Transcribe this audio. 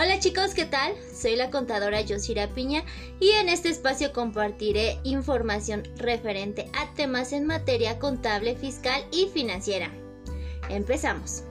Hola chicos, ¿qué tal? Soy la contadora Yosira Piña y en este espacio compartiré información referente a temas en materia contable, fiscal y financiera. Empezamos.